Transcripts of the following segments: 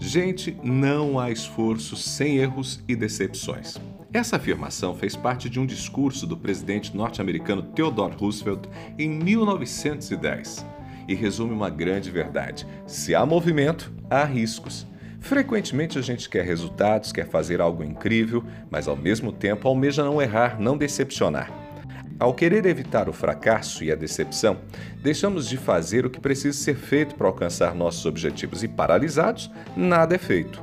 Gente, não há esforço sem erros e decepções. Essa afirmação fez parte de um discurso do presidente norte-americano Theodore Roosevelt em 1910 e resume uma grande verdade: se há movimento, há riscos. Frequentemente a gente quer resultados, quer fazer algo incrível, mas ao mesmo tempo almeja não errar, não decepcionar. Ao querer evitar o fracasso e a decepção, deixamos de fazer o que precisa ser feito para alcançar nossos objetivos e, paralisados, nada é feito.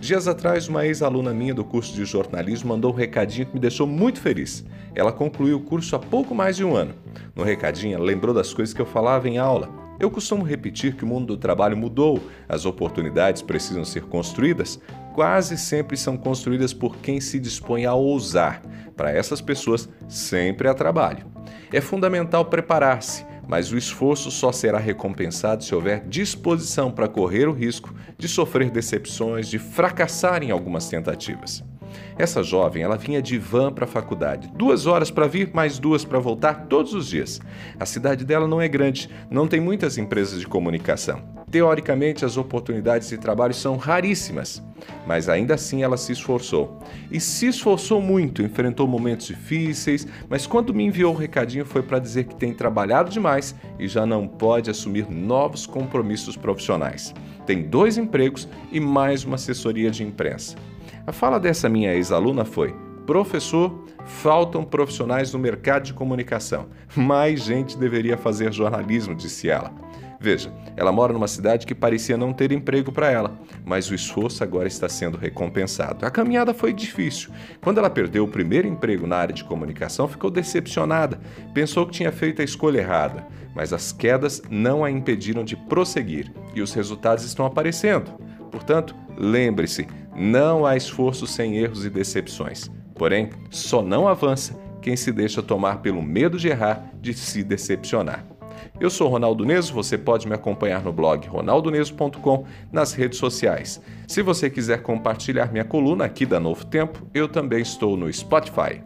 Dias atrás, uma ex-aluna minha do curso de jornalismo mandou um recadinho que me deixou muito feliz. Ela concluiu o curso há pouco mais de um ano. No recadinho, lembrou das coisas que eu falava em aula. Eu costumo repetir que o mundo do trabalho mudou, as oportunidades precisam ser construídas, quase sempre são construídas por quem se dispõe a ousar. Para essas pessoas, sempre há trabalho. É fundamental preparar-se, mas o esforço só será recompensado se houver disposição para correr o risco de sofrer decepções, de fracassar em algumas tentativas. Essa jovem, ela vinha de van para a faculdade. Duas horas para vir, mais duas para voltar todos os dias. A cidade dela não é grande, não tem muitas empresas de comunicação. Teoricamente, as oportunidades de trabalho são raríssimas, mas ainda assim ela se esforçou. E se esforçou muito, enfrentou momentos difíceis, mas quando me enviou o recadinho foi para dizer que tem trabalhado demais e já não pode assumir novos compromissos profissionais. Tem dois empregos e mais uma assessoria de imprensa. A fala dessa minha ex-aluna foi: Professor, faltam profissionais no mercado de comunicação. Mais gente deveria fazer jornalismo, disse ela. Veja, ela mora numa cidade que parecia não ter emprego para ela, mas o esforço agora está sendo recompensado. A caminhada foi difícil. Quando ela perdeu o primeiro emprego na área de comunicação, ficou decepcionada. Pensou que tinha feito a escolha errada, mas as quedas não a impediram de prosseguir e os resultados estão aparecendo. Portanto, lembre-se, não há esforço sem erros e decepções. Porém, só não avança quem se deixa tomar pelo medo de errar, de se decepcionar. Eu sou Ronaldo Neso, você pode me acompanhar no blog ronaldoneso.com, nas redes sociais. Se você quiser compartilhar minha coluna aqui da Novo Tempo, eu também estou no Spotify.